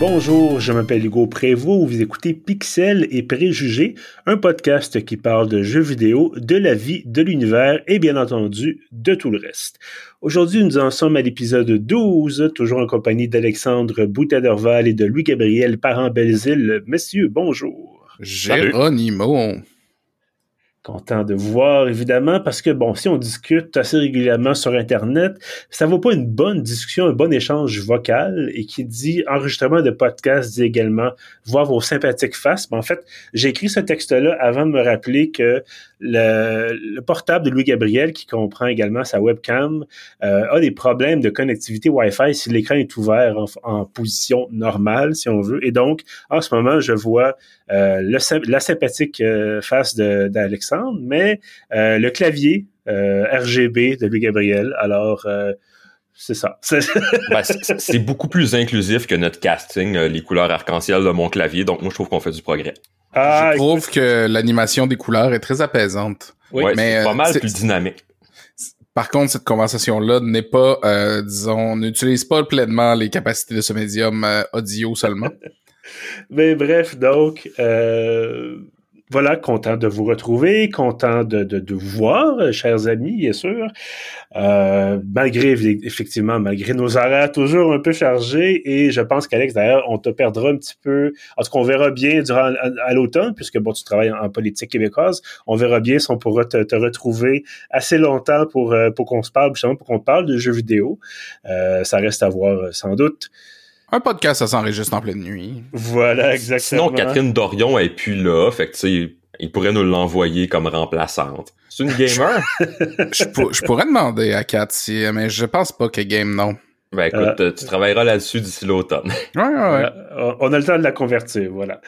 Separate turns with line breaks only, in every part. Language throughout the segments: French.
Bonjour, je m'appelle Hugo Prévost, vous écoutez Pixel et Préjugés, un podcast qui parle de jeux vidéo, de la vie, de l'univers et bien entendu de tout le reste. Aujourd'hui, nous en sommes à l'épisode 12, toujours en compagnie d'Alexandre Boutaderval et de Louis-Gabriel Parent-Belzile. Messieurs, bonjour.
Géronimo.
Content de voir, évidemment, parce que, bon, si on discute assez régulièrement sur Internet, ça vaut pas une bonne discussion, un bon échange vocal, et qui dit enregistrement de podcast dit également voir vos sympathiques faces. Mais en fait, j'ai écrit ce texte-là avant de me rappeler que le, portable de Louis Gabriel, qui comprend également sa webcam, euh, a des problèmes de connectivité Wi-Fi si l'écran est ouvert en, position normale, si on veut. Et donc, en ce moment, je vois euh, la sympathique euh, face d'Alexandre, mais le clavier RGB de Louis Gabriel. Alors, c'est ça.
Ben, c'est beaucoup plus inclusif que notre casting, les couleurs arc-en-ciel de mon clavier. Donc, moi, je trouve qu'on fait du progrès.
Ah, je trouve que l'animation des couleurs est très apaisante.
Oui, mais pas mal plus dynamique.
Par contre, cette conversation-là n'est pas, euh, disons, n'utilise pas pleinement les capacités de ce médium euh, audio seulement.
mais bref, donc, euh, voilà, content de vous retrouver, content de, de, vous voir, chers amis, bien sûr. Euh, malgré, effectivement, malgré nos horaires toujours un peu chargés, et je pense qu'Alex, d'ailleurs, on te perdra un petit peu, en tout cas, on verra bien durant à, l'automne, puisque bon, tu travailles en, politique québécoise, on verra bien si on pourra te, te retrouver assez longtemps pour, euh, pour qu'on se parle, justement, pour qu'on parle de jeux vidéo. Euh, ça reste à voir, sans doute.
Un podcast, ça s'enregistre en pleine nuit.
Voilà, exactement.
Sinon, Catherine Dorion est plus là, fait que tu sais, il pourrait nous l'envoyer comme remplaçante. C'est une gamer?
je, pourrais demander à Kat si, mais je pense pas qu'elle game, non.
Ben écoute, euh, tu travailleras là-dessus d'ici l'automne.
Ouais, ouais,
On a le temps de la convertir, voilà.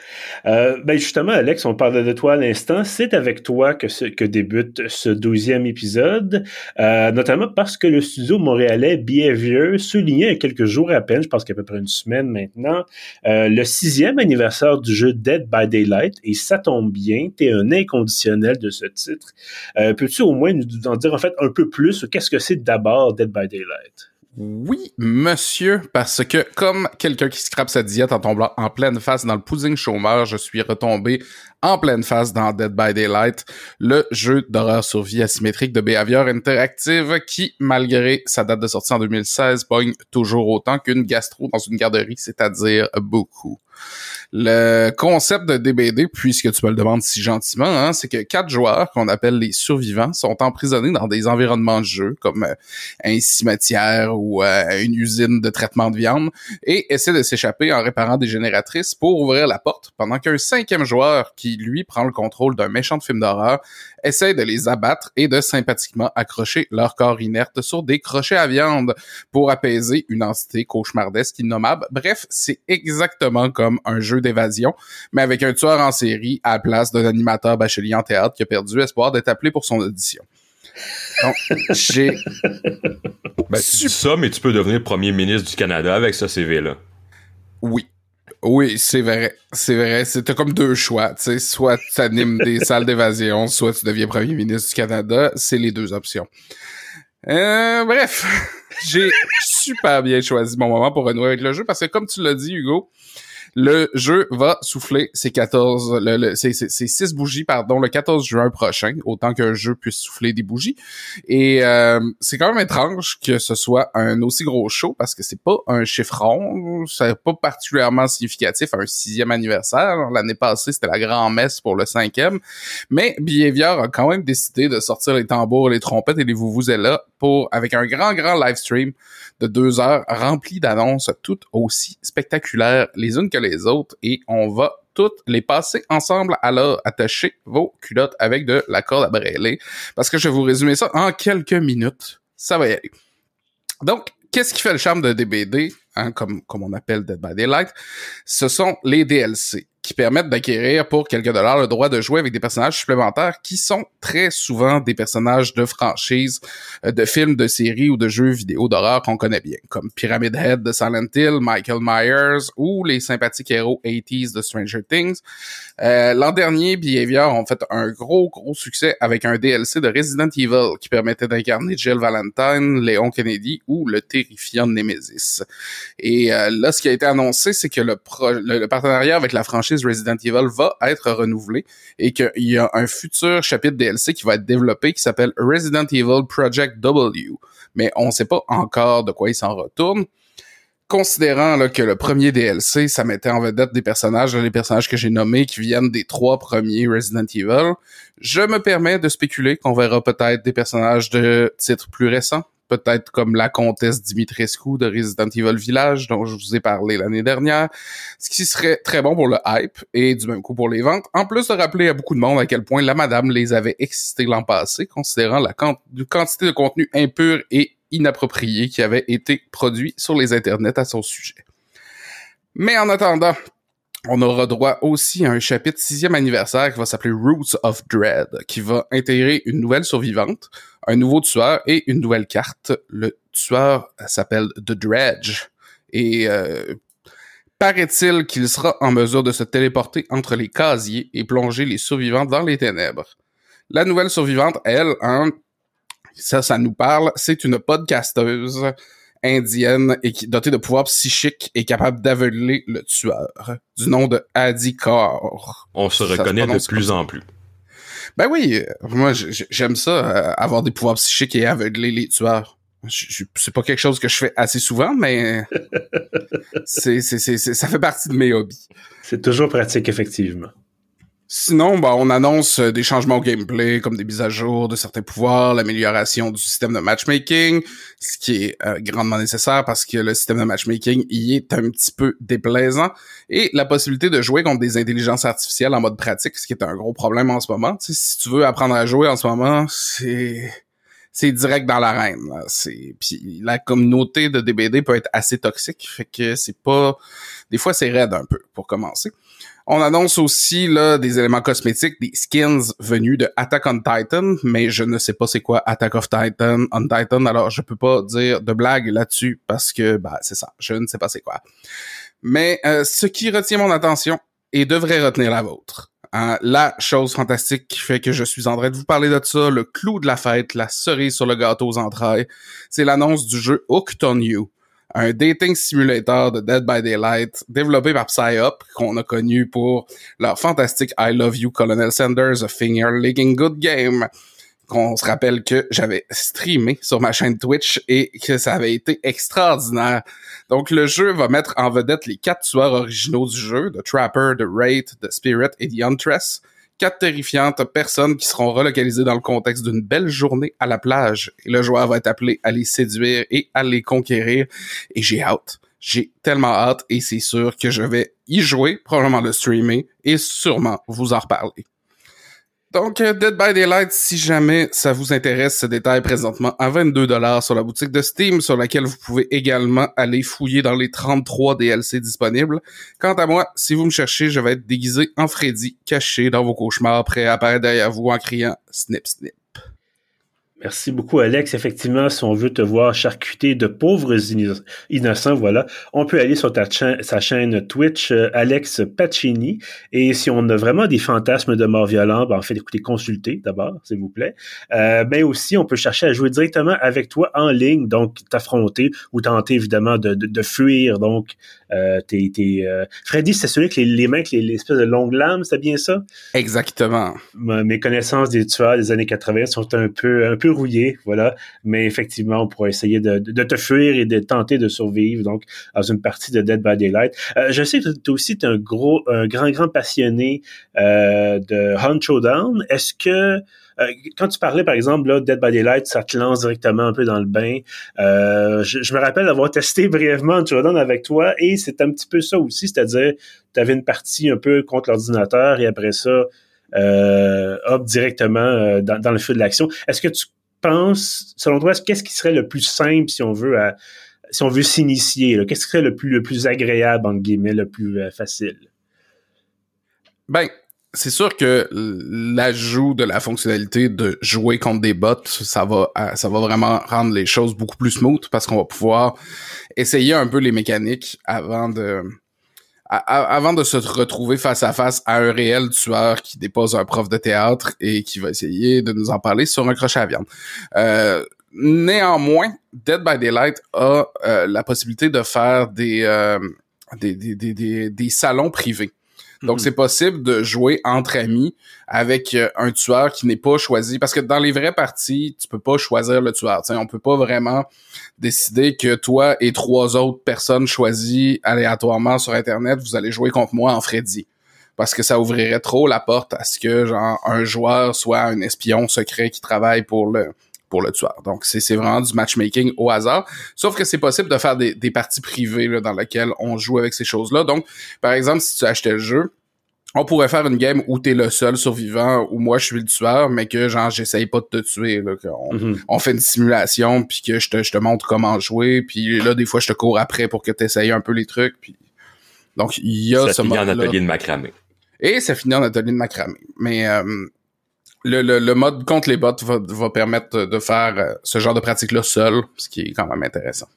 Euh, ben justement, Alex, on parlait de toi à l'instant. C'est avec toi que, que débute ce douzième épisode, euh, notamment parce que le studio montréalais Behavior soulignait il y a quelques jours à peine, je pense qu'à peu près une semaine maintenant, euh, le sixième anniversaire du jeu Dead by Daylight, et ça tombe bien, tu es un inconditionnel de ce titre. Euh, peux-tu au moins nous en dire en fait un peu plus qu'est-ce que c'est d'abord Dead by Daylight?
Oui, monsieur, parce que comme quelqu'un qui scrape sa diète en tombant en pleine face dans le pudding chômeur, je suis retombé en pleine face dans Dead by Daylight, le jeu d'horreur sur vie asymétrique de Behavior Interactive qui, malgré sa date de sortie en 2016, pogne toujours autant qu'une gastro dans une garderie, c'est-à-dire beaucoup. Le concept de DBD, puisque tu me le demandes si gentiment, hein, c'est que quatre joueurs qu'on appelle les survivants sont emprisonnés dans des environnements de jeu comme euh, un cimetière ou euh, une usine de traitement de viande et essaient de s'échapper en réparant des génératrices pour ouvrir la porte pendant qu'un cinquième joueur qui lui prend le contrôle d'un méchant film d'horreur essaie de les abattre et de sympathiquement accrocher leur corps inerte sur des crochets à viande pour apaiser une entité cauchemardesque innommable. Bref, c'est exactement comme un jeu d'évasion, mais avec un tueur en série à la place d'un animateur bachelier en théâtre qui a perdu espoir d'être appelé pour son audition. Donc, j'ai...
Ben, tu dis ça, mais tu peux devenir premier ministre du Canada avec ce CV-là.
Oui. Oui, c'est vrai. C'est vrai. C'était comme deux choix. Tu sais, soit tu animes des salles d'évasion, soit tu deviens premier ministre du Canada. C'est les deux options. Euh, bref, j'ai super bien choisi mon moment pour renouer avec le jeu parce que comme tu l'as dit, Hugo, le jeu va souffler ses 14, le, le, ses, 6 bougies, pardon, le 14 juin prochain, autant qu'un jeu puisse souffler des bougies. Et euh, c'est quand même étrange que ce soit un aussi gros show parce que c'est pas un chiffron, c'est pas particulièrement significatif un sixième anniversaire. L'année passée, c'était la grand-messe pour le cinquième. Mais Behavior a quand même décidé de sortir les tambours, les trompettes et les là pour, avec un grand, grand live stream de deux heures rempli d'annonces toutes aussi spectaculaires les unes les autres et on va toutes les passer ensemble. Alors, attachez vos culottes avec de la corde à brêler parce que je vais vous résumer ça en quelques minutes. Ça va y aller. Donc, qu'est-ce qui fait le charme de DBD, hein, comme, comme on appelle Dead by Daylight? Ce sont les DLC. Qui permettent d'acquérir pour quelques dollars le droit de jouer avec des personnages supplémentaires qui sont très souvent des personnages de franchises, euh, de films, de séries ou de jeux vidéo d'horreur qu'on connaît bien, comme Pyramid Head de Silent Hill, Michael Myers ou les sympathiques héros 80s de Stranger Things. Euh, L'an dernier, Behavior ont fait un gros, gros succès avec un DLC de Resident Evil qui permettait d'incarner Jill Valentine, Léon Kennedy ou le terrifiant Nemesis. Et euh, là, ce qui a été annoncé, c'est que le, le partenariat avec la franchise Resident Evil va être renouvelé et qu'il y a un futur chapitre DLC qui va être développé qui s'appelle Resident Evil Project W. Mais on ne sait pas encore de quoi il s'en retourne. Considérant que le premier DLC, ça mettait en vedette des personnages, les personnages que j'ai nommés qui viennent des trois premiers Resident Evil, je me permets de spéculer qu'on verra peut-être des personnages de titres plus récents, peut-être comme la comtesse Dimitrescu de Resident Evil Village dont je vous ai parlé l'année dernière, ce qui serait très bon pour le hype et du même coup pour les ventes, en plus de rappeler à beaucoup de monde à quel point la madame les avait excités l'an passé, considérant la quantité de contenu impur et inapproprié qui avait été produit sur les internets à son sujet. Mais en attendant, on aura droit aussi à un chapitre sixième anniversaire qui va s'appeler Roots of Dread, qui va intégrer une nouvelle survivante, un nouveau tueur et une nouvelle carte. Le tueur s'appelle The Dredge et euh, paraît-il qu'il sera en mesure de se téléporter entre les casiers et plonger les survivants dans les ténèbres. La nouvelle survivante, elle, hein, ça, ça nous parle, c'est une podcasteuse indienne et qui dotée de pouvoirs psychiques et capable d'aveugler le tueur, du nom de Adi Kaur.
On se reconnaît de plus en plus.
Ben oui, moi j'aime ça, euh, avoir des pouvoirs psychiques et aveugler les tueurs. C'est pas quelque chose que je fais assez souvent, mais c'est, ça fait partie de mes hobbies.
C'est toujours pratique, effectivement.
Sinon, bah, on annonce euh, des changements au gameplay, comme des mises à jour de certains pouvoirs, l'amélioration du système de matchmaking, ce qui est euh, grandement nécessaire parce que le système de matchmaking y est un petit peu déplaisant, et la possibilité de jouer contre des intelligences artificielles en mode pratique, ce qui est un gros problème en ce moment. si tu veux apprendre à jouer en ce moment, c'est c'est direct dans l'arène. C'est puis la communauté de DBD peut être assez toxique, fait que c'est pas des fois c'est raide un peu pour commencer. On annonce aussi là des éléments cosmétiques, des skins venus de Attack on Titan, mais je ne sais pas c'est quoi Attack of Titan on Titan, alors je peux pas dire de blague là-dessus parce que bah c'est ça, je ne sais pas c'est quoi. Mais euh, ce qui retient mon attention et devrait retenir la vôtre, la chose fantastique qui fait que je suis en train de vous parler de ça, le clou de la fête, la cerise sur le gâteau aux entrailles, c'est l'annonce du jeu Hooked on You un dating simulator de Dead by Daylight développé par PsyOp, qu'on a connu pour leur fantastique I Love You Colonel Sanders, a Finger Licking Good Game, qu'on se rappelle que j'avais streamé sur ma chaîne Twitch et que ça avait été extraordinaire. Donc le jeu va mettre en vedette les quatre tueurs originaux du jeu, The Trapper, The Wraith, The Spirit et The Huntress, quatre terrifiantes personnes qui seront relocalisées dans le contexte d'une belle journée à la plage. Et le joueur va être appelé à les séduire et à les conquérir. Et j'ai hâte. J'ai tellement hâte et c'est sûr que je vais y jouer, probablement le streamer et sûrement vous en reparler. Donc, euh, Dead by Daylight, si jamais ça vous intéresse, ce détail présentement à 22 dollars sur la boutique de Steam, sur laquelle vous pouvez également aller fouiller dans les 33 DLC disponibles. Quant à moi, si vous me cherchez, je vais être déguisé en Freddy, caché dans vos cauchemars, prêt à apparaître derrière vous en criant snip snip.
Merci beaucoup, Alex. Effectivement, si on veut te voir charcuter de pauvres innocents, voilà, on peut aller sur ta sa chaîne Twitch, euh, Alex Pacini. Et si on a vraiment des fantasmes de mort violente, ben, en fait, écoutez, consultez d'abord, s'il vous plaît. Euh, mais aussi, on peut chercher à jouer directement avec toi en ligne, donc t'affronter ou tenter évidemment de, de, fuir. Donc, euh, t'es, euh, Freddy, c'est celui avec les, les mains avec les, espèces de longues lames, c'est bien ça?
Exactement.
Mes connaissances des tueurs des années 80 sont un peu, un peu rouillé, voilà. Mais effectivement, on pourrait essayer de, te fuir et de tenter de survivre, donc, dans une partie de Dead by Daylight. Euh, je sais que tu aussi es un gros, un grand, grand passionné euh, de Hunt Showdown. Est-ce que euh, quand tu parlais, par exemple, là, Dead by Daylight, ça te lance directement un peu dans le bain. je, me rappelle d'avoir testé brièvement Showdown avec toi et c'est un petit peu ça aussi, c'est-à-dire tu avais une partie un peu contre l'ordinateur et après ça, hop, directement dans, dans, le feu de l'action. Est-ce que tu penses, selon toi, qu'est-ce qui serait le plus simple si on veut si on veut s'initier? Qu'est-ce qui serait le plus, le plus agréable, entre guillemets, le plus euh, facile?
Ben, c'est sûr que l'ajout de la fonctionnalité de jouer contre des bots, ça va, euh, ça va vraiment rendre les choses beaucoup plus smooth parce qu'on va pouvoir essayer un peu les mécaniques avant de, avant de se retrouver face à face à un réel tueur qui dépose un prof de théâtre et qui va essayer de nous en parler sur un crochet à viande. Euh, néanmoins, Dead by Daylight a euh, la possibilité de faire des, des, des, des, des salons privés. Donc, mhm. c'est possible de jouer entre amis avec euh, un tueur qui n'est pas choisi. Parce que dans les vraies parties, tu peux pas choisir le tueur. T'sais, on peut pas vraiment décider que toi et trois autres personnes choisies aléatoirement sur Internet, vous allez jouer contre moi en Freddy. Parce que ça ouvrirait trop la porte à ce que, genre, un joueur soit un espion secret qui travaille pour le, pour le tueur. Donc, c'est vraiment du matchmaking au hasard. Sauf que c'est possible de faire des, des parties privées là, dans lesquelles on joue avec ces choses-là. Donc, par exemple, si tu achetais le jeu, on pourrait faire une game où t'es le seul survivant, où moi je suis le tueur, mais que genre j'essaye pas de te tuer. Là, on, mm-hmm. on, fait une simulation, puis que je te, je te montre comment jouer, puis là des fois je te cours après pour que t'essayes un peu les trucs. Puis... Donc il y a
ça
ce
finit en atelier de macramé.
Et ça finit en atelier de macramé. Mais euh, le, le, mode contre les bots va, va permettre de faire euh, ce genre de pratique-là seul, ce qui est quand même intéressant.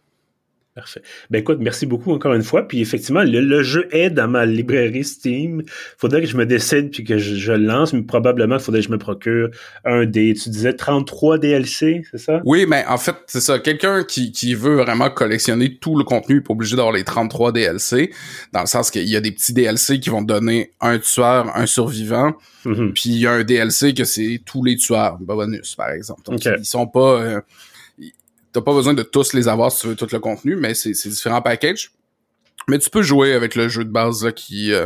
Parfait. Ben écoute, merci beaucoup encore une fois. Puis effectivement, le, jeu est dans ma librairie Steam. Faudrait que je me décide puis que je, le lance, mais probablement il faudrait que je me procure un des, tu disais 33 DLC, c'est ça?
Oui, mais en fait, c'est ça. Quelqu'un qui, qui veut vraiment collectionner tout le contenu, pas obligé d'avoir les 33 DLC, dans le sens qu'il y a des petits DLC qui vont donner un tueur, un survivant, mm-hmm. puis il y a un DLC que c'est tous les tueurs, bonus, par exemple. Donc, ils sont pas... Euh, T'as pas besoin de tous les avoir si tu veux tout le contenu, mais c'est différents packages. Mais tu peux jouer avec le jeu de base qui euh,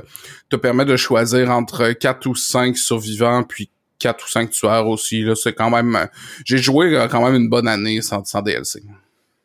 te permet de choisir entre 4 ou 5 survivants, puis 4 ou 5 tueurs aussi. C'est quand même. Euh, j'ai joué euh, quand même une bonne année sans, sans DLC.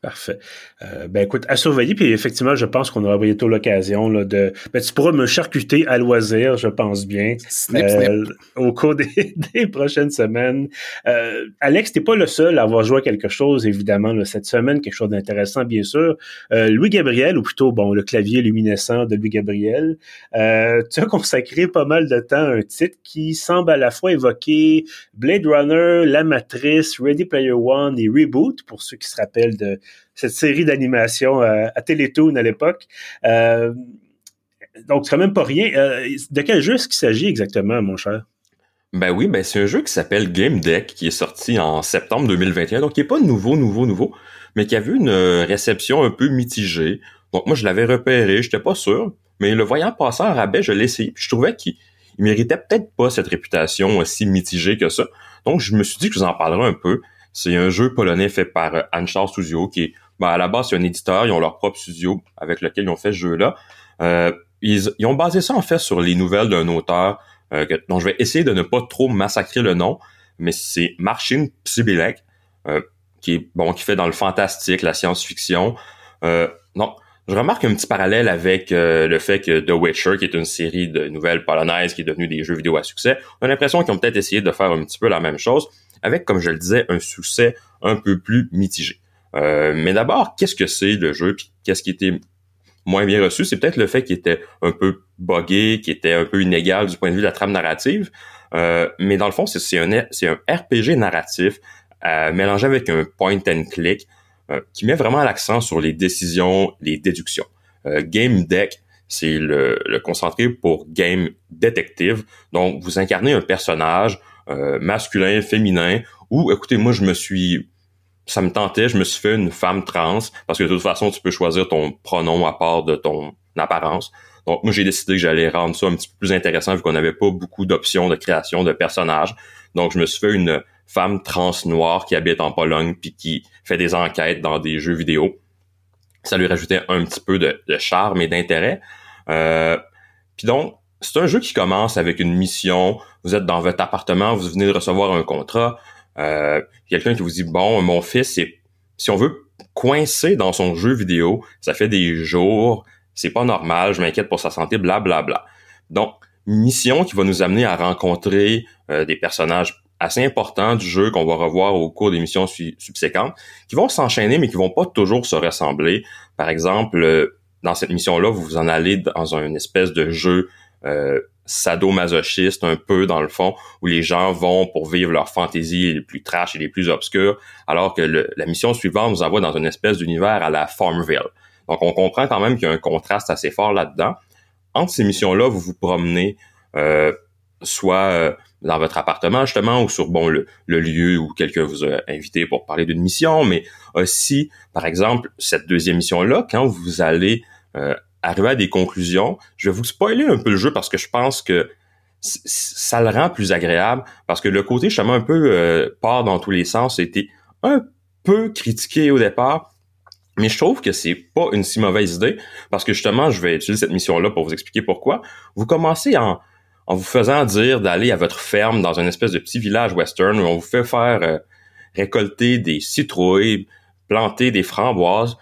Parfait. Euh, ben écoute, à surveiller, puis effectivement, je pense qu'on aura bientôt l'occasion là, de. Ben, tu pourras me charcuter à loisir, je pense bien. Euh, au cours des, des prochaines semaines. Euh, Alex, t'es pas le seul à avoir joué à quelque chose, évidemment, là, cette semaine, quelque chose d'intéressant, bien sûr. Euh, Louis Gabriel, ou plutôt bon, le clavier luminescent de Louis Gabriel, euh, tu as consacré pas mal de temps à un titre qui semble à la fois évoquer Blade Runner, La Matrice, Ready Player One et Reboot, pour ceux qui se rappellent de cette série d'animation euh, à Télétoon à l'époque. Euh, donc, c'est quand même pas rien. Euh, de quel jeu est-ce qu'il s'agit exactement, mon cher?
Ben oui, ben c'est un jeu qui s'appelle Game Deck, qui est sorti en septembre 2021, donc qui est pas nouveau, nouveau, nouveau, mais qui a vu une réception un peu mitigée. Donc moi, je l'avais repéré, j'étais pas sûr, mais le voyant passer en rabais, je l'ai essayé, puis je trouvais qu'il méritait peut-être pas cette réputation aussi mitigée que ça. Donc je me suis dit que je vous en parlerai un peu. C'est un jeu polonais fait par Anchar Studio, qui est ben, à la base, c'est un éditeur, ils ont leur propre studio avec lequel ils ont fait ce jeu-là. Euh, ils, ont basé ça en fait sur les nouvelles d'un auteur euh, dont je vais essayer de ne pas trop massacrer le nom, mais c'est Marcin Psybilek, euh, qui est bon, qui fait dans le fantastique, la science-fiction. Euh, non, je remarque un petit parallèle avec le fait que The Witcher, qui est une série de nouvelles polonaises qui est devenue des jeux vidéo à succès, on a l'impression qu'ils ont peut-être essayé de faire un petit peu la même chose, avec, comme je le disais, un succès un peu plus mitigé. Euh, mais d'abord, qu'est-ce que c'est le jeu, puis qu'est-ce qui était moins bien reçu, c'est peut-être le fait qu'il était un peu buggé, qu'il était un peu inégal du point de vue de la trame narrative. Euh, mais dans le fond, c'est un, RPG narratif euh, mélangé avec un point and click euh, qui met vraiment l'accent sur les décisions, les déductions. Euh, game Deck, c'est le, le, concentré pour Game Detective. Donc, vous incarnez un personnage masculin, féminin, ou écoutez, moi, je me suis ça me tentait, je me suis fait une femme trans, parce que de toute façon, tu peux choisir ton pronom à part de ton apparence. Donc, moi, j'ai décidé que j'allais rendre ça un petit peu plus intéressant vu qu'on n'avait pas beaucoup d'options de création de personnages. Donc, je me suis fait une femme trans noire qui habite en Pologne puis qui fait des enquêtes dans des jeux vidéo. Ça lui rajoutait un petit peu de, charme et d'intérêt. Euh, puis donc, c'est un jeu qui commence avec une mission. Vous êtes dans votre appartement, vous venez de recevoir un contrat. Euh, quelqu'un qui vous dit bon, mon fils, c'est si on veut coincer dans son jeu vidéo, ça fait des jours, c'est pas normal, je m'inquiète pour sa santé, bla bla bla. Donc, mission qui va nous amener à rencontrer euh, des personnages assez importants du jeu qu'on va revoir au cours des missions subséquentes, qui vont s'enchaîner mais qui vont pas toujours se ressembler. Par exemple, euh, dans cette mission-là, vous vous en allez dans une espèce de jeu sadomasochiste un peu dans le fond, où les gens vont pour vivre leur fantaisie les plus trash et les plus obscures, alors que la mission suivante nous envoie dans une espèce d'univers à la Farmville. Donc on comprend quand même qu'il y a un contraste assez fort là-dedans. Entre ces missions-là, vous vous promenez euh, soit euh, dans votre appartement justement ou sur bon le, lieu où quelqu'un vous a invité pour parler d'une mission, mais aussi par exemple cette deuxième mission là quand vous allez euh, arriver à des conclusions, je vais vous spoiler un peu le jeu parce que je pense que ça le rend plus agréable parce que le côté justement un peu euh, part dans tous les sens a été un peu critiqué au départ. Mais je trouve que c'est pas une si mauvaise idée parce que justement, je vais utiliser cette mission-là pour vous expliquer pourquoi. Vous commencez en, en vous faisant dire d'aller à votre ferme dans une espèce de petit village western où on vous fait faire euh, récolter des citrouilles, planter des framboises.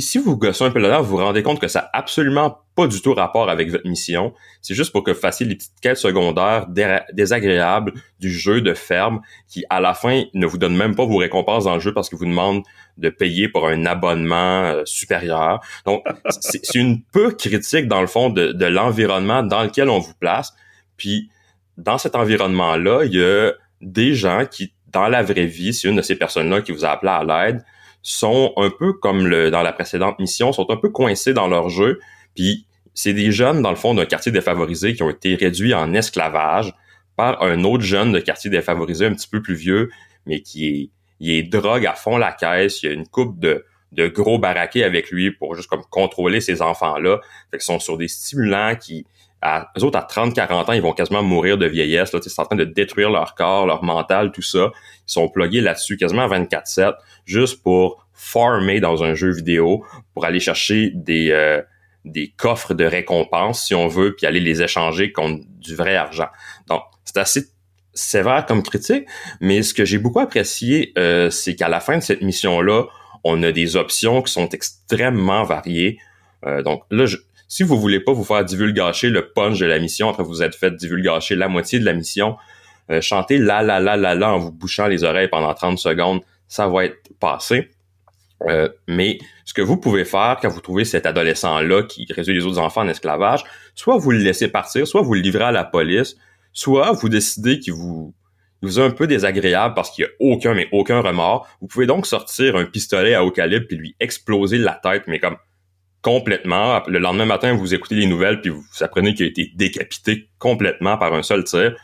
Si vous gossez un peu là-dedans, vous vous rendez compte que ça n'a absolument pas du tout rapport avec votre mission. C'est juste pour que vous fassiez les petites quêtes secondaires désagréables du jeu de ferme qui, à la fin, ne vous donne même pas vos récompenses dans le jeu parce qu'il vous demande de payer pour un abonnement euh, supérieur. Donc, c'est une peu critique, dans le fond, de, de l'environnement dans lequel on vous place. Puis dans cet environnement-là, il y a des gens qui, dans la vraie vie, c'est une de ces personnes-là qui vous a appelé à l'aide, sont un peu comme le, dans la précédente mission, sont un peu coincés dans leur jeu. Puis c'est des jeunes, dans le fond, d'un quartier défavorisé qui ont été réduits en esclavage par un autre jeune de quartier défavorisé un petit peu plus vieux, mais qui est, il est drogue à fond la caisse. Il y a une coupe de, de gros baraqués avec lui pour juste comme contrôler ces enfants-là. Fait qu'ils sont sur des stimulants qui, à, eux autres, à 30-40 ans, ils vont quasiment mourir de vieillesse. Là, c'est en train de détruire leur corps, leur mental, tout ça. Ils sont plugués là-dessus quasiment à 24-7, juste pour farmer dans un jeu vidéo, pour aller chercher des, euh, des coffres de récompenses, si on veut, puis aller les échanger contre du vrai argent. Donc, c'est assez sévère comme critique, mais ce que j'ai beaucoup apprécié, euh, c'est qu'à la fin de cette mission-là, on a des options qui sont extrêmement variées. Euh, donc là, je, si vous voulez pas vous faire divulgacher le punch de la mission après vous êtes fait divulgacher la moitié de la mission, euh, chanter la la la la la en vous bouchant les oreilles pendant 30 secondes, ça va être passé. Euh, mais ce que vous pouvez faire quand vous trouvez cet adolescent-là qui réduit les autres enfants en esclavage, soit vous le laissez partir, soit vous le livrez à la police, soit vous décidez qu'il vous, est un peu désagréable parce qu'il n'y a aucun, mais aucun remords. Vous pouvez donc sortir un pistolet à haut calibre puis lui exploser la tête, mais comme complètement. Le lendemain matin, vous écoutez les nouvelles, puis vous apprenez qu'il a été décapité complètement par un seul tir.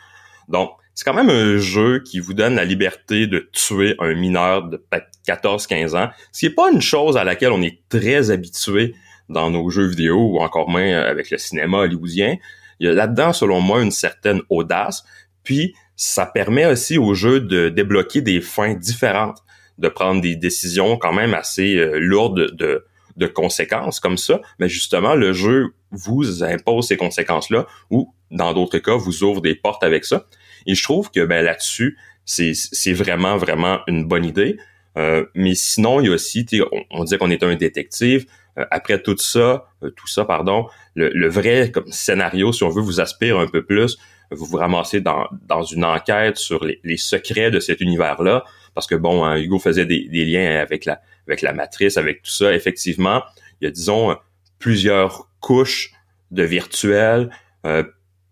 Donc, c'est quand même un jeu qui vous donne la liberté de tuer un mineur de 14-15 ans, ce qui n'est pas une chose à laquelle on est très habitué dans nos jeux vidéo ou encore moins avec le cinéma hollywoodien. Il y a là-dedans, selon moi, une certaine audace, puis ça permet aussi au jeu de débloquer des fins différentes, de prendre des décisions quand même assez euh, lourdes de, de conséquences comme ça, mais justement, le jeu vous impose ces conséquences-là ou, dans d'autres cas, vous ouvre des portes avec ça. Et je trouve que ben, là-dessus, c'est vraiment, vraiment une bonne idée. Euh, mais sinon, il y a aussi, on, on qu'on était un détective. Euh, après tout ça, euh, tout ça, pardon, le, vrai comme scénario, si on veut vous aspire un peu plus, vous vous ramassez dans, dans une enquête sur les, secrets de cet univers-là. Parce que bon, hein, Hugo faisait des liens avec la, avec la matrice, avec tout ça, effectivement, il y a, disons, plusieurs couches de virtuel, euh,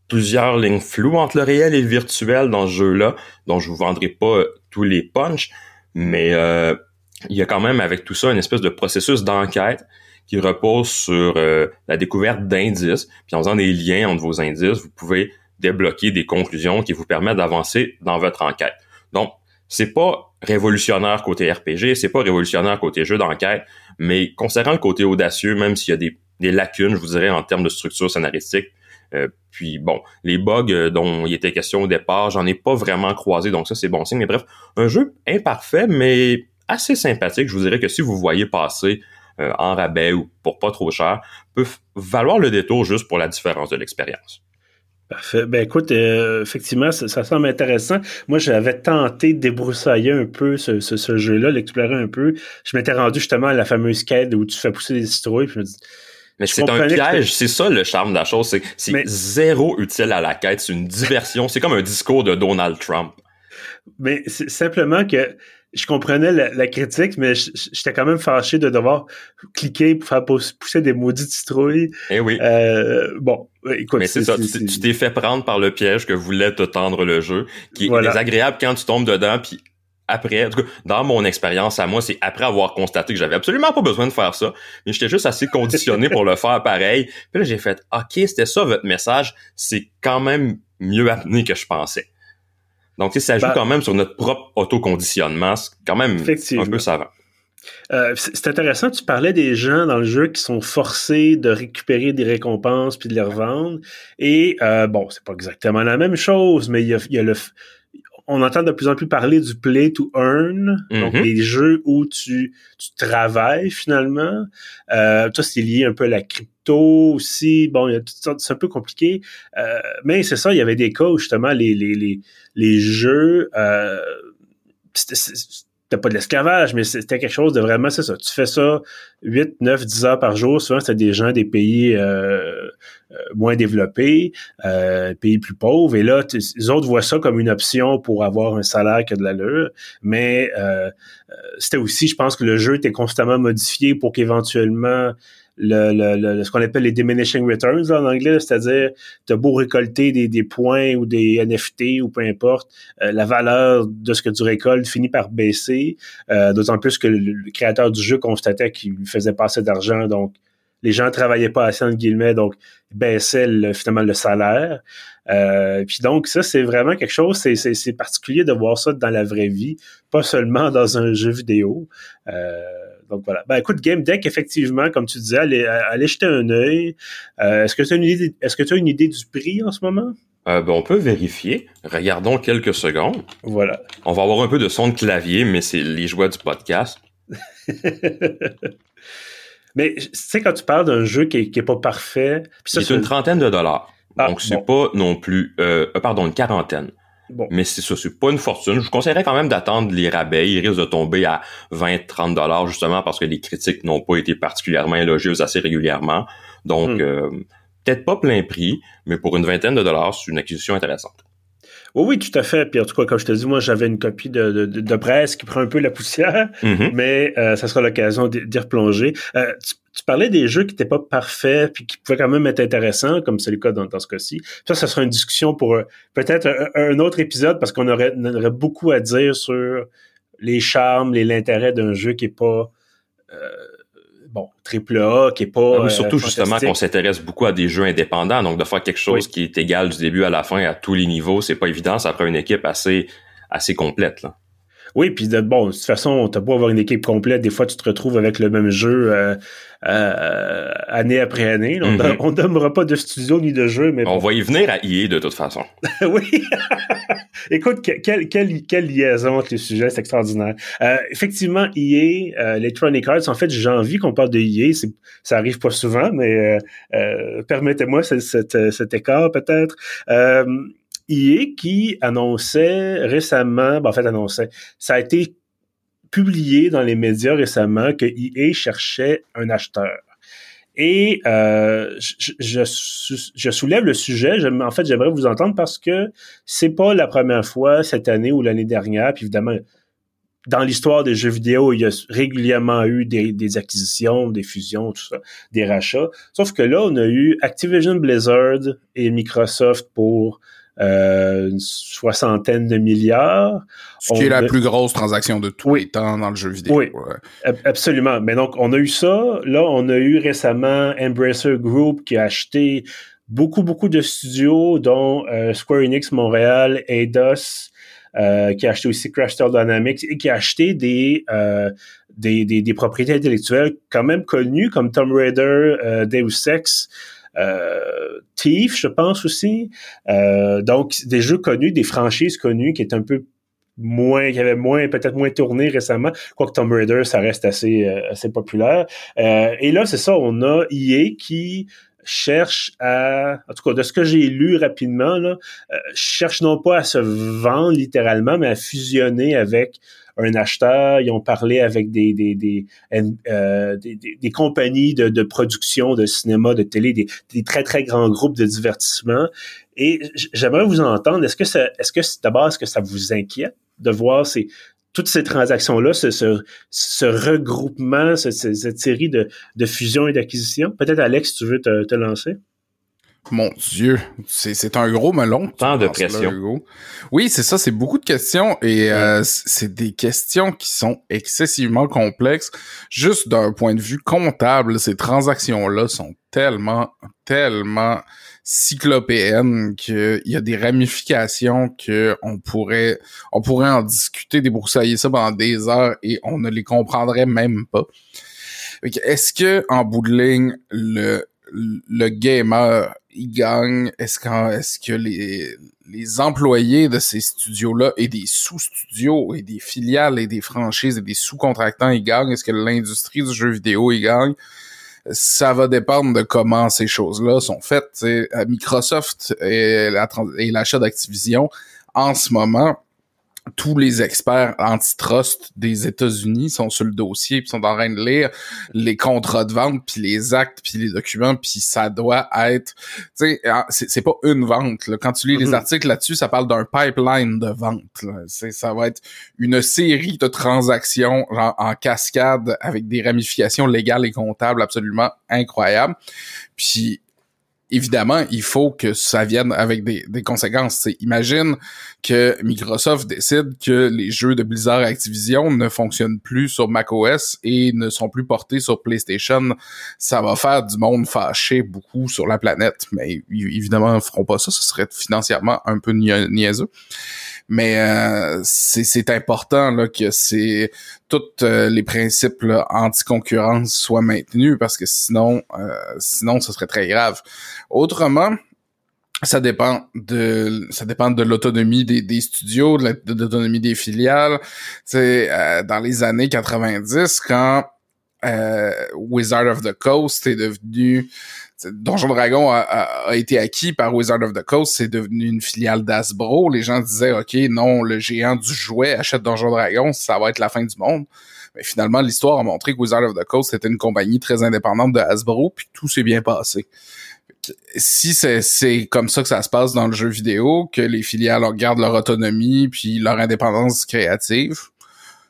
plusieurs lignes floues entre le réel et le virtuel dans ce jeu-là, dont je vous vendrai pas euh, tous les punchs, mais euh, il y a quand même avec tout ça une espèce de processus d'enquête qui repose sur la découverte d'indices, puis en faisant des liens entre vos indices, vous pouvez débloquer des conclusions qui vous permettent d'avancer dans votre enquête. Donc, c'est pas révolutionnaire côté RPG, c'est pas révolutionnaire côté jeu d'enquête, mais concernant le côté audacieux, même s'il y a des, lacunes, je vous dirais, en termes de structure scénaristique, euh, puis bon, les bugs euh, dont il était question au départ, j'en ai pas vraiment croisé, donc ça c'est bon signe. Mais bref, un jeu imparfait, mais assez sympathique. Je vous dirais que si vous voyez passer euh, en rabais ou pour pas trop cher, peut valoir le détour juste pour la différence de l'expérience.
Parfait. Ben écoute, euh, effectivement, ça, semble intéressant. Moi, j'avais tenté de débroussailler un peu ce, ce, jeu-là, l'explorer un peu. Je m'étais rendu justement à la fameuse quête où tu fais pousser des citrouilles. Puis je me dis,
mais c'est un piège, c'est ça le charme de la chose, c'est c'est zéro utile à la quête, c'est une diversion, c'est comme un discours de Donald Trump.
Mais c'est simplement que je comprenais la, critique, mais j'étais quand même fâché de devoir cliquer pour faire pousser des maudits citrouilles.
Eh oui.
Euh, bon, écoute.
Mais c'est ça, tu t'es fait prendre par le piège que voulait te tendre le jeu, qui est désagréable quand tu tombes dedans, puis après, en tout cas, dans mon expérience à moi, c'est après avoir constaté que j'avais absolument pas besoin de faire ça, mais j'étais juste assez conditionné pour le faire pareil. Puis là, j'ai fait, OK, c'était ça votre message, c'est quand même mieux amené que je pensais. Donc, ça joue ben quand même sur notre propre autoconditionnement. C'est quand même un peu savant.
Euh, c'est intéressant, tu parlais des gens dans le jeu qui sont forcés de récupérer des récompenses puis de les revendre. Et euh, bon, c'est pas exactement la même chose, mais il y a, y a le, on entend de plus en plus parler du play to earn, donc mm-hmm. les jeux où tu, tu travailles finalement. Euh, ça, c'est lié un peu à la crypto aussi. Bon, il y a toutes sortes, c'est un peu compliqué. Euh, mais c'est ça, il y avait des cas où justement les, les, les, les jeux, euh, c'était pas de l'esclavage, mais c'était quelque chose de vraiment, c'est ça. Tu fais ça 8, 9, 10 heures par jour. Souvent, c'était des gens des pays euh, euh, moins développés, euh, pays plus pauvres. Et là, les autres voient ça comme une option pour avoir un salaire qui a de l'allure. Mais euh, c'était aussi, je pense que le jeu était constamment modifié pour qu'éventuellement le, le, ce qu'on appelle les diminishing returns en anglais, c'est-à-dire tu as beau récolter des, des, points ou des NFT ou peu importe, la valeur de ce que tu récoltes finit par baisser, euh, d'autant plus que le, créateur du jeu constatait qu'il lui faisait passer d'argent, donc les gens travaillaient pas assez entre guillemets, donc baissaient le, finalement le salaire. Euh, puis donc ça c'est vraiment quelque chose, c'est particulier de voir ça dans la vraie vie, pas seulement dans un jeu vidéo. Euh, donc voilà. Ben écoute, Game Deck, effectivement, comme tu disais, allez, allez jeter un œil. Euh, est-ce que tu as une idée est-ce que tu as une idée du prix en ce moment?
Euh, ben, on peut vérifier. Regardons quelques secondes.
Voilà.
On va avoir un peu de son de clavier, mais c'est les joies du podcast.
mais tu sais, quand tu parles d'un jeu qui est, pas parfait...
C'est une trentaine de dollars. Ah, Donc, c'est pas non plus... Euh, euh, pardon, une quarantaine. Bon. Mais c'est ça, c'est pas une fortune. Je vous conseillerais quand même d'attendre les rabais. Ils risquent de tomber à 20-30 dollars justement parce que les critiques n'ont pas été particulièrement élogieuses assez régulièrement. Donc, hmm. euh, peut-être pas plein prix, mais pour une vingtaine de dollars, c'est une acquisition intéressante.
Oui, oui, tout à fait. Puis en tout cas, comme je te dis, moi, j'avais une copie de, de, de, presse qui prend un peu la poussière, mm-hmm. mais euh, ça sera l'occasion d'y replonger. Euh, tu, parlais des jeux qui n'étaient pas parfaits, puis qui pouvaient quand même être intéressants, comme c'est le cas dans, dans ce cas-ci. Ça, ça sera une discussion pour euh, peut-être un, autre épisode, parce qu'on aurait, on aurait beaucoup à dire sur les charmes, l'intérêt d'un jeu qui est pas bon, triple A, qui est pas.
Ah surtout justement qu'on s'intéresse beaucoup à des jeux indépendants, donc de faire quelque chose qui est égal du début à la fin à tous les niveaux, c'est pas évident, ça prend une équipe assez assez complète. Là.
Oui, puis de, bon, de toute façon, t'as beau avoir une équipe complète, des fois tu te retrouves avec le même jeu euh, euh, année après année. On mm-hmm. ne pas de studio ni de jeu, mais
on va y venir à EA de toute façon.
oui. Écoute, quelle, quelle, quelle, liaison entre les sujets, c'est extraordinaire. Euh, effectivement, EA, euh, Electronic Arts, en fait, j'ai envie qu'on parle de EA. Ça arrive pas souvent, mais euh, permettez-moi cet, cet écart peut-être. EA qui annonçait récemment, ben en fait annonçait, ça a été publié dans les médias récemment que EA cherchait un acheteur. Et euh, je, je, soulève le sujet. en fait, j'aimerais vous entendre parce que c'est pas la première fois cette année ou l'année dernière. Puis évidemment, dans l'histoire des jeux vidéo, il y a régulièrement eu des, des, acquisitions, des fusions, tout ça, des rachats. Sauf que là, on a eu Activision Blizzard et Microsoft pour euh, une soixantaine de milliards.
Ce qui est la plus grosse transaction de tous les temps dans le jeu vidéo.
Oui, absolument. Mais donc, on a eu ça. Là, on a eu récemment Embracer Group qui a acheté beaucoup, beaucoup de studios, dont euh, Square Enix Montréal, Eidos, euh, qui a acheté aussi Crystal Dynamics et qui a acheté des, euh, des, des, des, propriétés intellectuelles quand même connues comme Tomb Raider, Deus Ex, Thief, je pense aussi. Euh, donc, des jeux connus, des franchises connues qui est un peu moins, qui avait moins, peut-être moins tourné récemment. Quoique Tomb Raider, ça reste assez, euh, assez populaire. et là, c'est ça, on a EA qui cherche à, en tout cas de ce que j'ai lu rapidement, là, cherche non pas à se vendre littéralement, mais à fusionner avec un acheteur, ils ont parlé avec des, des, des, euh, des, des, compagnies de, de, production de cinéma, de télé, des, des, très, très grands groupes de divertissement. Et j'aimerais vous entendre, est-ce que ça, est-ce que d'abord, est-ce que ça vous inquiète de voir ces, toutes ces transactions-là, ce, ce, regroupement, cette série de, de fusions et d'acquisitions? Peut-être, Alex, tu veux te, te lancer?
Mon Dieu, c'est un gros melon.
Tant de pression.
oui, c'est ça, c'est beaucoup de questions et euh, c'est des questions qui sont excessivement complexes. Juste d'un point de vue comptable, ces transactions-là sont tellement, tellement cyclopéennes qu'il y a des ramifications que on pourrait, on pourrait en discuter, débroussailler ça pendant des heures et on ne les comprendrait même pas. Est-ce que en bout de ligne, le le gamer il gagne? Est-ce que, est-ce que les, les employés de ces studios-là et des sous-studios et des filiales et des franchises et des sous-contractants ils gagnent? Est-ce que l'industrie du jeu vidéo il gagne? Ça va dépendre de comment ces choses-là sont faites. Microsoft et l'achat d'Activision, en ce moment, tous les experts antitrust des États-Unis sont sur le dossier puis sont en train de lire les contrats de vente puis les actes puis les documents puis ça doit être tu sais ah, c'est pas une vente là. quand tu lis les mm-hmm. articles là-dessus ça parle d'un pipeline de vente c'est ça va être une série de transactions en cascade avec des ramifications légales et comptables absolument incroyables puis évidemment, il faut que ça vienne avec des, conséquences. imagine que Microsoft décide que les jeux de Blizzard Activision ne fonctionnent plus sur macOS et ne sont plus portés sur PlayStation. Ça va faire du monde fâché beaucoup sur la planète. Mais évidemment, ils feront pas ça. Ce serait financièrement un peu niaiseux mais euh, c'est important là, que c'est tous euh, les principes anti-concurrence soient maintenus parce que sinon, euh, sinon, ce serait très grave. Autrement, ça dépend de ça dépend de l'autonomie des, des, studios, de l'autonomie des filiales. C'est dans les années 90 quand Wizard of the Coast est devenu Donjon Dragon a, été acquis par Wizard of the Coast, c'est devenu une filiale d'Asbro. Les gens disaient, OK, non, le géant du jouet achète Donjon Dragon, ça va être la fin du monde. Mais finalement, l'histoire a montré que Wizard of the Coast était une compagnie très indépendante de Hasbro, puis tout s'est bien passé. Si c'est comme ça que ça se passe dans le jeu vidéo, que les filiales gardent leur autonomie puis leur indépendance créative,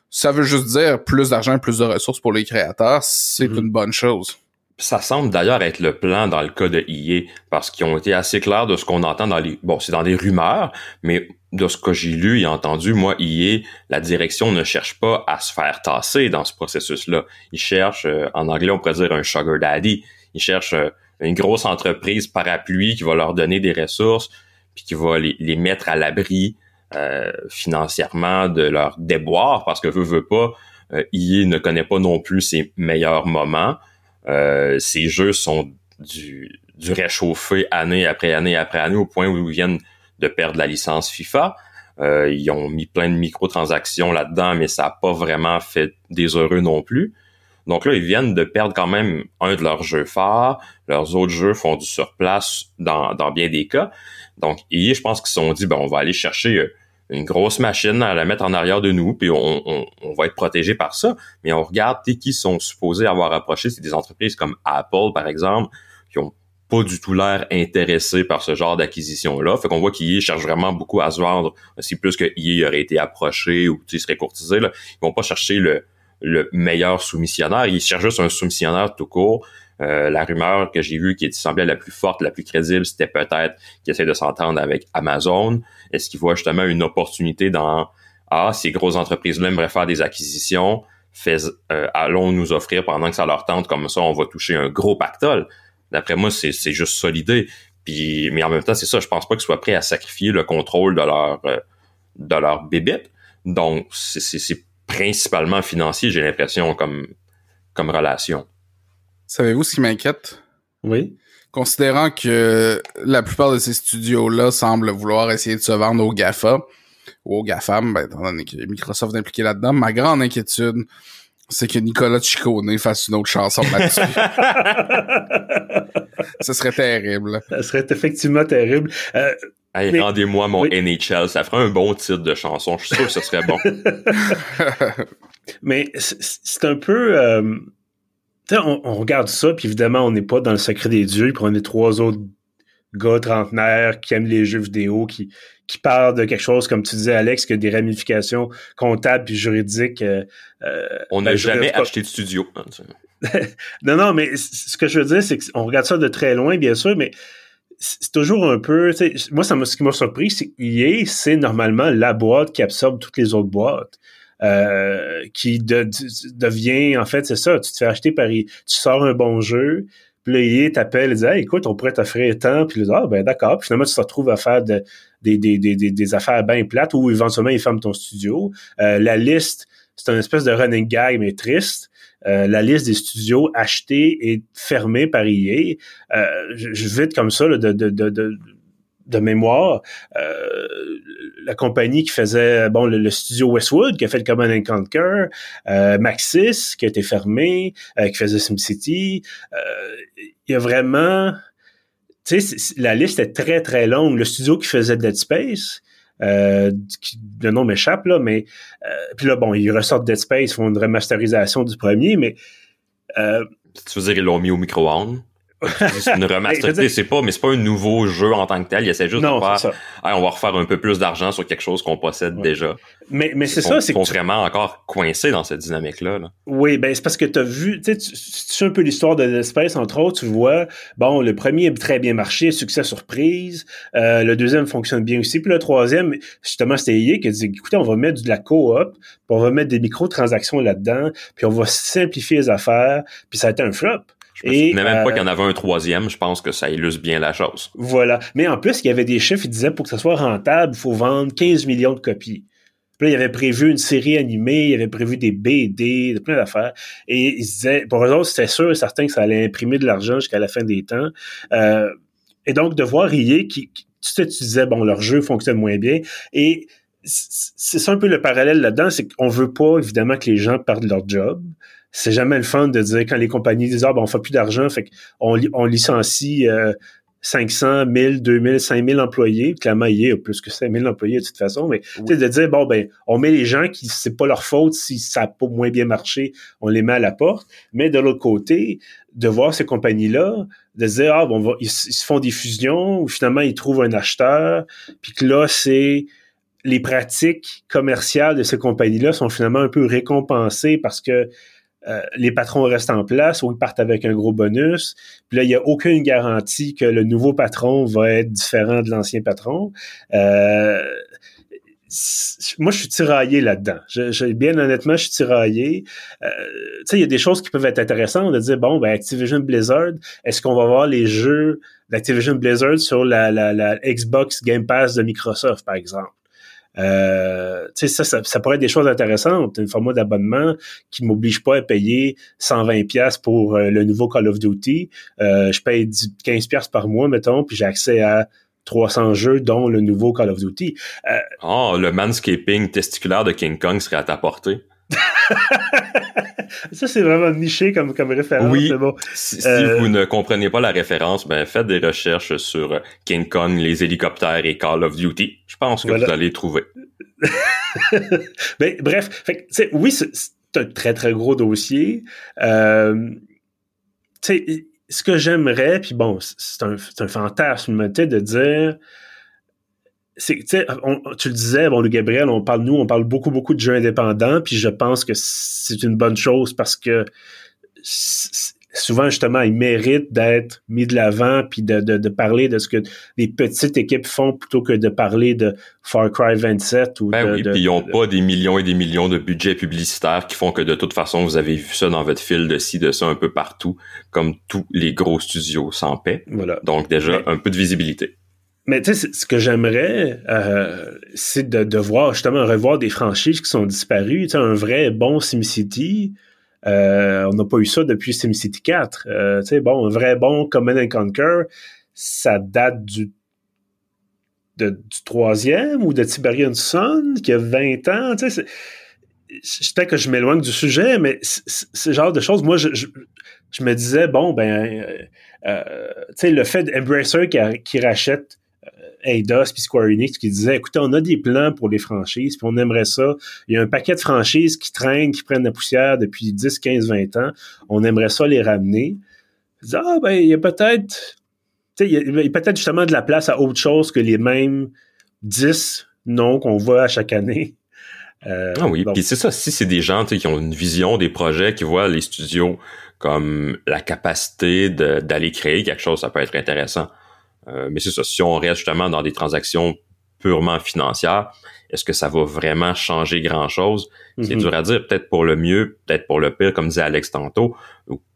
ça veut juste dire plus d'argent, plus de ressources pour les créateurs, c'est mm-hmm. une bonne chose.
Ça semble d'ailleurs être le plan dans le cas de EA, parce qu'ils ont été assez clairs de ce qu'on entend dans les... Bon, c'est dans des rumeurs, mais de ce que j'ai lu et entendu, moi, EA, la direction ne cherche pas à se faire tasser dans ce processus-là. Ils cherchent, euh, en anglais, on pourrait dire un sugar daddy. Ils cherchent euh, une grosse entreprise parapluie qui va leur donner des ressources, puis qui va les, mettre à l'abri euh, financièrement de leur déboire, parce que veut, veut pas, EA ne connaît pas non plus ses meilleurs moments. Euh, ces jeux sont du, du réchauffé année après année après année au point où ils viennent de perdre la licence FIFA. Euh, ils ont mis plein de microtransactions là-dedans, mais ça n'a pas vraiment fait des heureux non plus. Donc là, ils viennent de perdre quand même un de leurs jeux phares. Leurs autres jeux font du surplace dans, dans bien des cas. Donc, et je pense qu'ils se sont dit, ben, on va aller chercher euh, une grosse machine à la mettre en arrière de nous, puis on, va être protégé par ça. Mais on regarde qui sont supposés avoir approché, c'est des entreprises comme Apple, par exemple, qui ont pas du tout l'air intéressés par ce genre d'acquisition-là. Fait qu'on voit qu'IA cherche vraiment beaucoup à se vendre. Si plus que IA aurait été approché ou serait courtisé, là, ils vont pas chercher le, le meilleur soumissionnaire. Ils cherchent juste un soumissionnaire tout court euh, la rumeur que j'ai vue qui semblait la plus forte, la plus crédible, c'était peut-être qu'il essaie de s'entendre avec Amazon. Est-ce qu'il voit justement une opportunité dans Ah, ces grosses entreprises-là aimeraient faire des acquisitions, euh, allons nous offrir pendant que ça leur tente, comme ça on va toucher un gros pactole. D'après moi, c'est juste ça l'idée. Puis, mais en même temps, c'est ça, je pense pas qu'ils soient prêts à sacrifier le contrôle de leur euh, de leur bébête. Donc, c'est principalement financier, j'ai l'impression, comme, comme relation.
Savez-vous ce qui m'inquiète?
Oui.
Considérant que la plupart de ces studios-là semblent vouloir essayer de se vendre aux GAFA, ou aux GAFAM, ben, étant donné que Microsoft est impliqué là-dedans, ma grande inquiétude, c'est que Nicolas Ciccone fasse une autre chanson là-dessus. Ce serait terrible.
Ça serait effectivement terrible. Euh,
rendez-moi mon NHL, ça ferait un bon titre de chanson. Je suis sûr que ce serait bon.
mais c'est un peu... Euh, on, on, regarde ça, puis évidemment, on n'est pas dans le secret des dieux, puis on est trois autres gars trentenaire qui aime les jeux vidéo, qui, qui parle de quelque chose, comme tu disais, Alex, qui a des ramifications comptables et juridiques. Euh,
euh, on n'a ben, jamais acheté de studio.
non, non, mais ce que je veux dire, c'est qu'on regarde ça de très loin, bien sûr, mais c'est toujours un peu. Moi, ça ce qui m'a surpris, c'est que c'est normalement la boîte qui absorbe toutes les autres boîtes. Euh, qui devient, en fait, c'est ça, tu te fais acheter par tu sors un bon jeu, puis là, il t'appelle et dit écoute, on pourrait t'offrir tant, puis là, ah ben d'accord, puis finalement, tu te retrouves à faire des, des, des, des, affaires bien plates ou éventuellement, ils ferment ton studio. Euh, la liste, c'est une espèce de running gag, mais triste. Euh, la liste des studios achetés et fermés par EA. Euh, je, je vite comme ça de, de, de, de, de mémoire. Euh, la compagnie qui faisait bon le, studio Westwood qui a fait le Command Conquer, euh, Maxis qui a été fermé, euh, qui faisait SimCity. Il y a vraiment, tu sais, la liste est très très longue. Le studio qui faisait Dead Space, euh, le nom m'échappe, là, mais euh, puis là, bon, ils ressortent Dead Space, font une remasterisation du premier, mais
euh, tu veux dire ils l'ont mis au micro-ondes? C'est une remasterisation, c'est pas, mais c'est pas un nouveau jeu en tant que tel. Il essaie juste de faire, on va refaire un peu plus d'argent sur quelque chose qu'on possède déjà.
Mais, mais c'est ça, c'est
que. vraiment encore coincé dans cette dynamique-là.
Oui, ben, c'est parce que tu as vu, tu sais, un peu l'histoire de l'espèce, entre autres, tu vois, bon, le premier a très bien marché, succès surprise. Euh, le deuxième fonctionne bien aussi. Puis le troisième, justement, c'était EA qui a dit, écoutez, on va mettre de la coop, puis on va mettre des microtransactions là-dedans, puis on va simplifier les affaires, puis ça a été un flop.
Je et, même pas euh, qu'il y en avait un troisième, je pense que ça illustre bien la chose.
Voilà. Mais en plus, il y avait des chiffres, ils disaient pour que ça soit rentable, il faut vendre 15 millions de copies. Puis là, il avait prévu une série animée, il avait prévu des BD, plein d'affaires. Et ils disaient, pour eux autres, c'était sûr et certain que ça allait imprimer de l'argent jusqu'à la fin des temps. Euh, et donc, de voir EA qui, qui tu, sais, tu disais, bon, leur jeu fonctionne moins bien. Et c'est ça un peu le parallèle là-dedans, c'est qu'on veut pas, évidemment, que les gens perdent leur job c'est jamais le fun de dire quand les compagnies disent ah ben on fait plus d'argent, fait qu'on on licencie euh, 500, 1000, 2000, 5000 employés. Clairement, il y a plus que 5000 employés de toute façon, mais de dire bon ben on met les gens qui c'est pas leur faute si ça a pas moins bien marché, on les met à la porte. Mais de l'autre côté, de voir ces compagnies-là, de dire ah bon ils, se font des fusions ou finalement ils trouvent un acheteur, puis que là c'est les pratiques commerciales de ces compagnies-là sont finalement un peu récompensées parce que euh, les patrons restent en place ou ils partent avec un gros bonus. Puis là, il n'y a aucune garantie que le nouveau patron va être différent de l'ancien patron. Euh, moi, je suis tiraillé là-dedans. Je, bien honnêtement, je suis tiraillé. Euh, tu sais, il y a des choses qui peuvent être intéressantes de dire, bon, ben, Activision Blizzard, est-ce qu'on va voir les jeux d'Activision Blizzard sur la, la Xbox Game Pass de Microsoft, par exemple? Euh, ça, ça, ça, pourrait être des choses intéressantes. Un format d'abonnement qui m'oblige pas à payer 120 pièces pour euh, le nouveau Call of Duty. Euh, je paye 15 pièces par mois, mettons, puis j'ai accès à 300 jeux, dont le nouveau Call of Duty.
oh, le manscaping testiculaire de King Kong serait à ta portée.
ça, c'est vraiment niché comme, comme référence.
Oui. Si, euh, vous ne comprenez pas la référence, ben, faites des recherches sur King Kong, les hélicoptères et Call of Duty. Je pense que vous allez trouver.
bref, fait, oui, c'est un très, très gros dossier. Euh, ce que j'aimerais, puis bon, c'est un, un fantasme, de dire c'est tu le disais bon le Gabriel on parle nous on parle beaucoup beaucoup de jeux indépendants puis je pense que c'est une bonne chose parce que souvent justement ils méritent d'être mis de l'avant puis de, de, parler de ce que les petites équipes font plutôt que de parler de Far Cry 27 ou
ben
oui,
puis ils ont pas des millions et des millions de budgets publicitaires qui font que de toute façon vous avez vu ça dans votre fil de ci de ça un peu partout comme tous les gros studios sans paix voilà. donc déjà un peu de visibilité
mais tu sais, ce que j'aimerais, euh, c'est de, de voir justement revoir des franchises qui sont disparues. Tu sais, un vrai bon SimCity. Euh, on n'a pas eu ça depuis SimCity 4. Euh, tu sais, bon, un vrai bon Command and Conquer, ça date du du troisième ou de Tiberian Sun qui a 20 ans. Tu sais, peut-être que je m'éloigne du sujet, mais ce genre de choses, moi, je, je, me disais, bon, ben, euh, euh, tu sais, le fait d'Embracer qui rachète Eidos puis Square Enix qui disait écoutez, on a des plans pour les franchises, puis on aimerait ça. Il y a un paquet de franchises qui traînent, qui prennent la poussière depuis 10, 15, 20 ans. On aimerait ça les ramener. ah ben, il y a peut-être il y a, peut-être justement de la place à autre chose que les mêmes 10 noms qu'on voit à chaque année.
Euh, ah oui, puis c'est ça, si c'est des gens qui ont une vision, des projets, qui voient les studios comme la capacité d'aller créer quelque chose, ça peut être intéressant. Euh, mais c'est ça, si on reste justement dans des transactions purement financières, est-ce que ça va vraiment changer grand-chose? C'est mhm. dur à dire, peut-être pour le mieux, peut-être pour le pire, comme disait Alex tantôt,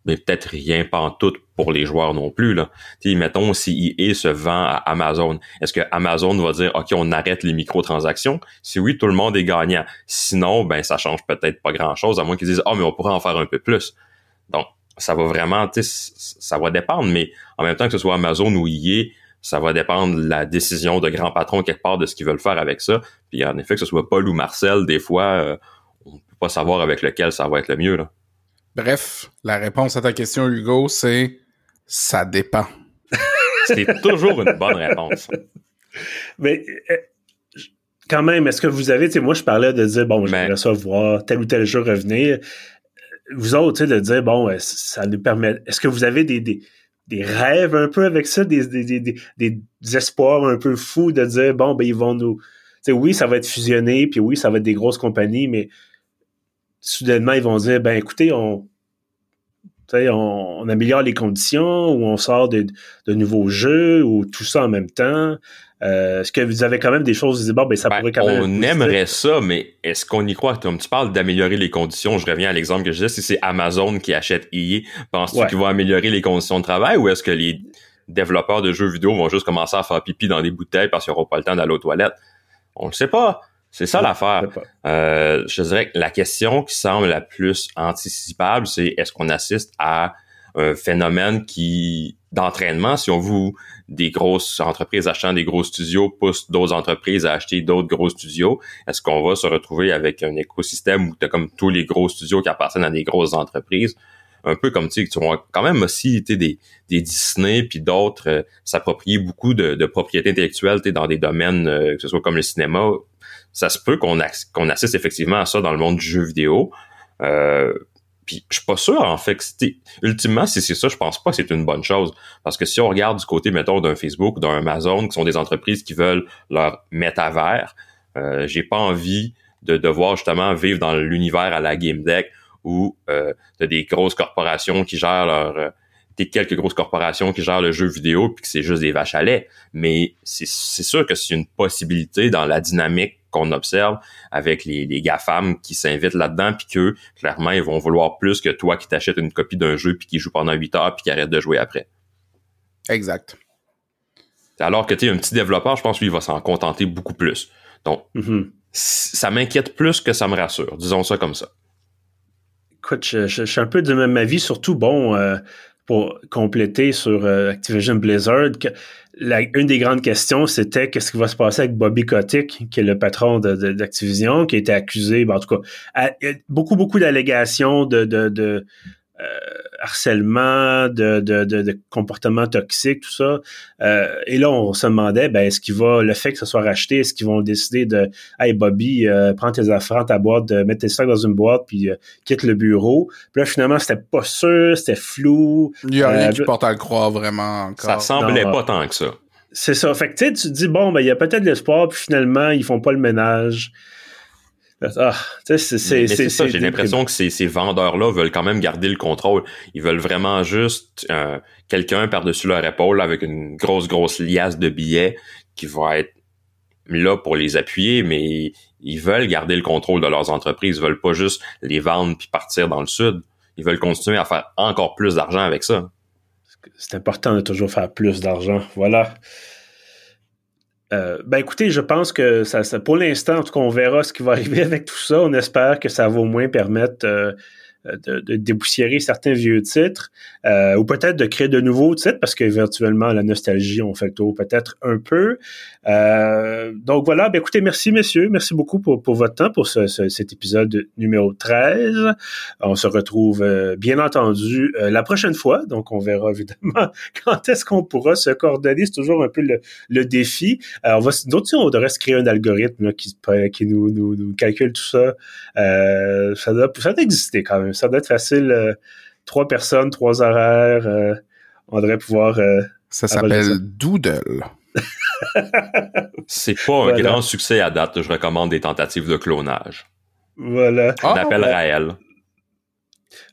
mais peut-être rien pas en tout pour les joueurs non plus. Là. T'sais, mettons, si EA se vend à Amazon, est-ce que Amazon va dire OK, on arrête les microtransactions? Si oui, tout le monde est gagnant. Sinon, ben ça change peut-être pas grand-chose, à moins qu'ils disent Ah, mais on pourrait en faire un peu plus. Donc, ça va vraiment, ça va dépendre, mais en même temps que ce soit Amazon ou EA, ça va dépendre de la décision de grands patrons quelque part de ce qu'ils veulent faire avec ça. Puis en effet, que ce soit Paul ou Marcel, des fois, euh, on peut pas savoir avec lequel ça va être le mieux. Là.
Bref, la réponse à ta question, Hugo, c'est ça dépend.
c'est toujours une bonne réponse.
Mais euh, quand même, est-ce que vous avez, tu sais, moi je parlais de dire, bon, j'aimerais ça voir tel ou tel jeu revenir. Vous autres, tu sais, de dire, bon, ça nous permet. Est-ce que vous avez des, des, des rêves un peu avec ça, des, des, des, des, espoirs un peu fous de dire, bon, ben, ils vont nous. Tu sais, oui, ça va être fusionné, puis oui, ça va être des grosses compagnies, mais soudainement, ils vont dire, ben, écoutez, on, on, on, améliore les conditions, ou on sort de, de, nouveaux jeux, ou tout ça en même temps. Euh, est-ce que vous avez quand même des choses, vous bon, ben, ça ben, pourrait quand même.
On aimerait ça, mais est-ce qu'on y croit? Comme tu parles d'améliorer les conditions, je reviens à l'exemple que je disais, si c'est Amazon qui achète EA, penses-tu qu'ils vont améliorer les conditions de travail ou est-ce que les développeurs de jeux vidéo vont juste commencer à faire pipi dans des bouteilles parce qu'ils n'auront pas le temps d'aller aux toilettes? On ne sait pas. C'est ça l'affaire. Euh, je dirais que la question qui semble la plus anticipable, c'est est-ce qu'on assiste à un phénomène qui d'entraînement, si on vous des grosses entreprises achetant des gros studios poussent d'autres entreprises à acheter d'autres gros studios, est-ce qu'on va se retrouver avec un écosystème où tu as comme tous les gros studios qui appartiennent à des grosses entreprises? Un peu comme tu sais, tu vois quand même aussi des, des Disney puis d'autres euh, s'approprier beaucoup de, de propriété intellectuelle dans des domaines, euh, que ce soit comme le cinéma. Ça se peut qu'on qu'on assiste effectivement à ça dans le monde du jeu vidéo. Euh, puis je suis pas sûr en fait que c'était ultimement si c'est ça, je pense pas que c'est une bonne chose. Parce que si on regarde du côté mettons d'un Facebook, d'un Amazon qui sont des entreprises qui veulent leur métavers, euh, j'ai pas envie de devoir justement vivre dans l'univers à la game deck où euh, t'as des grosses corporations qui gèrent leur euh, des quelques grosses corporations qui gèrent le jeu vidéo puis que c'est juste des vaches à lait, mais c'est sûr que c'est une possibilité dans la dynamique qu'on observe avec les, les GAFAM qui s'invitent là-dedans, puis qu'eux, clairement, ils vont vouloir plus que toi qui t'achètes une copie d'un jeu puis qui joue pendant 8 heures puis qui arrête de jouer après.
Exact.
Alors que tu es un petit développeur, je pense lui, il va s'en contenter beaucoup plus. Donc, mm-hmm. ça m'inquiète plus que ça me rassure. Disons ça comme ça.
Écoute, je, suis un peu de même avis, surtout, bon, euh, pour compléter sur euh, Activision Blizzard, une des grandes questions, c'était qu'est-ce qui va se passer avec Bobby Kotick, qui est le patron d'Activision, qui a été accusé, ben, en tout cas, beaucoup, beaucoup d'allégations de, harcèlement, de, de, de, comportement toxique, tout ça. Euh, et là, on se demandait, ben, est-ce qu'il va, le fait que ça soit racheté, est-ce qu'ils vont décider de, hey Bobby, euh, prends tes affaires, ta boîte, de, mettre tes sacs dans une boîte, puis quitte le bureau. Puis là, finalement, c'était pas sûr, c'était flou.
Il y a rien qui porte à le croire vraiment encore.
Ça semblait pas tant que ça.
C'est ça. Fait que tu te dis, bon, ben, il y a peut-être de l'espoir, puis finalement, ils font pas le ménage.
Ah, c'est ça. J'ai l'impression que ces, ces vendeurs-là veulent quand même garder le contrôle. Ils veulent vraiment juste euh, quelqu'un par-dessus leur épaule avec une grosse, grosse liasse de billets qui va être là pour les appuyer, mais ils veulent garder le contrôle de leurs entreprises. Ils veulent pas juste les vendre puis partir dans le sud. Ils veulent continuer à faire encore plus d'argent avec ça.
C'est important de toujours faire plus d'argent. Voilà. Euh, ben écoutez, je pense que ça, pour l'instant, en tout cas, on verra ce qui va arriver avec tout ça. On espère que ça va au moins permettre euh, de, de, dépoussiérer certains vieux titres euh, ou peut-être de créer de nouveaux titres parce qu'éventuellement la nostalgie on fait le tour peut-être un peu. Euh, donc voilà, ben écoutez, merci messieurs, merci beaucoup pour, pour votre temps pour ce, cet épisode numéro 13. On se retrouve bien entendu la prochaine fois, donc on verra évidemment quand est-ce qu'on pourra se coordonner, c'est toujours un peu le, le défi. on va d'autres on devrait se créer un algorithme là, qui, qui nous, nous, nous, calcule tout ça. ça doit ça doit exister quand même ça doit être facile. Euh, trois personnes, trois horaires. Euh, on devrait pouvoir euh,
Ça s'appelle Doodle.
C'est pas un grand succès à date. Je recommande des tentatives de clonage.
Voilà.
On appelle Raël.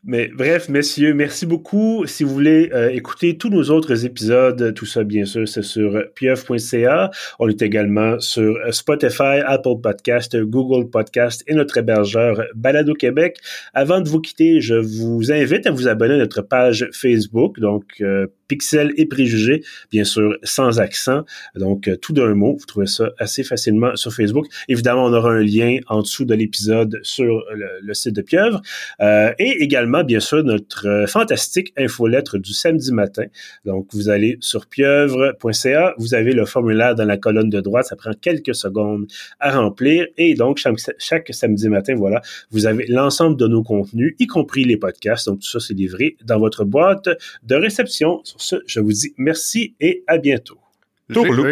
Mais bref, messieurs, merci beaucoup. Si vous voulez euh, écouter tous nos autres épisodes, tout ça, bien sûr, c'est sur pieuf.ca. On est également sur Spotify, Apple Podcast, Google Podcast et notre hébergeur Balado Québec. Avant de vous quitter, je vous invite à vous abonner à notre page Facebook, donc euh, Pixel et Préjugés, bien sûr, sans accent. Donc, euh, tout d'un mot, vous trouvez ça assez facilement sur Facebook. Évidemment, on aura un lien en dessous de l'épisode sur le, site de Pieuvre. et également, bien sûr, notre euh, fantastique infolettre du samedi matin. Donc, vous allez sur pieuvre.ca, vous avez le formulaire dans la colonne de droite, ça prend quelques secondes à remplir. Et donc, chaque, samedi matin, voilà, vous avez l'ensemble de nos contenus, y compris les podcasts. Donc, tout ça, c'est livré dans votre boîte de réception. Sur ce, je vous dis merci et à bientôt.
Tourlou.